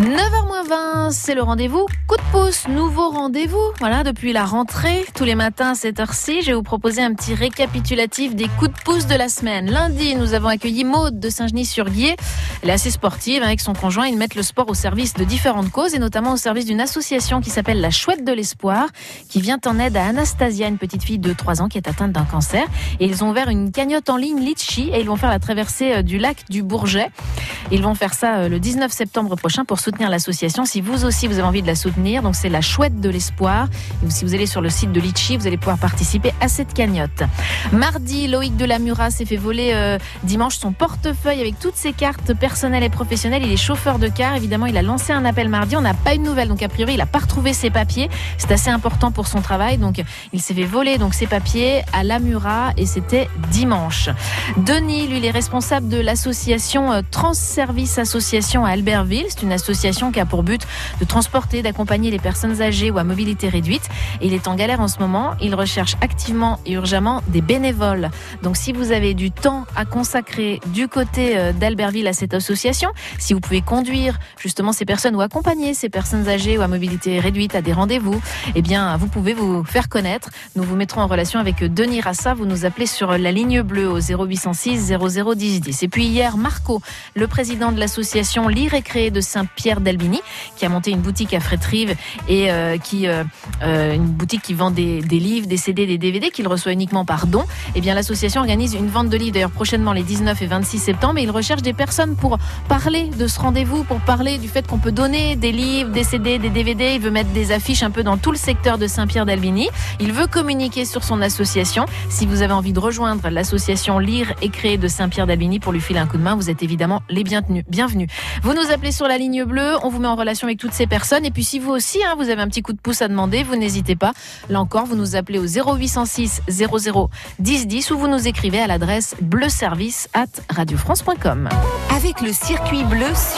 9h20, c'est le rendez-vous coup de pouce, nouveau rendez-vous. Voilà, depuis la rentrée, tous les matins à cette heure-ci, je vais vous proposer un petit récapitulatif des coups de pouce de la semaine. Lundi, nous avons accueilli Maude de Saint-Genis-sur-Guier. Elle est assez sportive avec son conjoint. Ils mettent le sport au service de différentes causes et notamment au service d'une association qui s'appelle La Chouette de l'Espoir, qui vient en aide à Anastasia, une petite fille de 3 ans qui est atteinte d'un cancer. Et ils ont ouvert une cagnotte en ligne Litchi et ils vont faire la traversée euh, du lac du Bourget. Ils vont faire ça euh, le 19 septembre prochain pour soutenir l'association. Si vous aussi vous avez envie de la soutenir, donc c'est la chouette de l'espoir. Si vous allez sur le site de Litchi, vous allez pouvoir participer à cette cagnotte. Mardi, Loïc de la Murat s'est fait voler euh, dimanche son portefeuille avec toutes ses cartes personnelles et professionnelles. Il est chauffeur de car. Évidemment, il a lancé un appel mardi. On n'a pas eu de nouvelles. Donc, a priori, il n'a pas retrouvé ses papiers. C'est assez important pour son travail. Donc, il s'est fait voler donc ses papiers à la Murat et c'était dimanche. Denis, lui, est responsable de l'association euh, Transservice Association à Albertville. C'est une association qui a pour but de transporter, d'accompagner les personnes âgées ou à mobilité réduite. Il est en galère en ce moment. Il recherche activement et urgemment des bénévoles. Donc si vous avez du temps à consacrer du côté euh, d'Albertville à cette association, si vous pouvez conduire justement ces personnes ou accompagner ces personnes âgées ou à mobilité réduite à des rendez-vous, eh bien vous pouvez vous faire connaître. Nous vous mettrons en relation avec Denis Rassa. Vous nous appelez sur la ligne bleue au 0806 00 10 10. Et puis hier, Marco, le président de l'association Lire et Créer de Saint-Pierre d'Albini, qui a monté une boutique à Frétrive et euh, qui euh, euh, une boutique qui vend des, livres, des CD, des DVD qu'il reçoit uniquement par don. Eh bien l'association organise une vente de livres d'ailleurs prochainement les 19 et 26 septembre et il recherche des personnes pour parler de ce rendez-vous, pour parler du fait qu'on peut donner des livres, des CD, des DVD. Il veut mettre des affiches un peu dans tout le secteur de Saint-Pierre d'Albini. Il veut communiquer sur son association. Si vous avez envie de rejoindre l'association Lire et Créer de Saint-Pierre d'Albini pour lui filer un coup de main, vous êtes évidemment les bienvenus. Bienvenus. Vous nous appelez sur la ligne bleue, on vous met en relation avec toutes ces personnes. Et puis si vous aussi, hein, vous avez un petit coup de pouce à demander, vous n'hésitez pas. Là encore, vous nous appelez au 0806 00 10 10 ou vous nous écrivez à l'adresse bleuservice at radiofrance.com. Avec le circuit bleu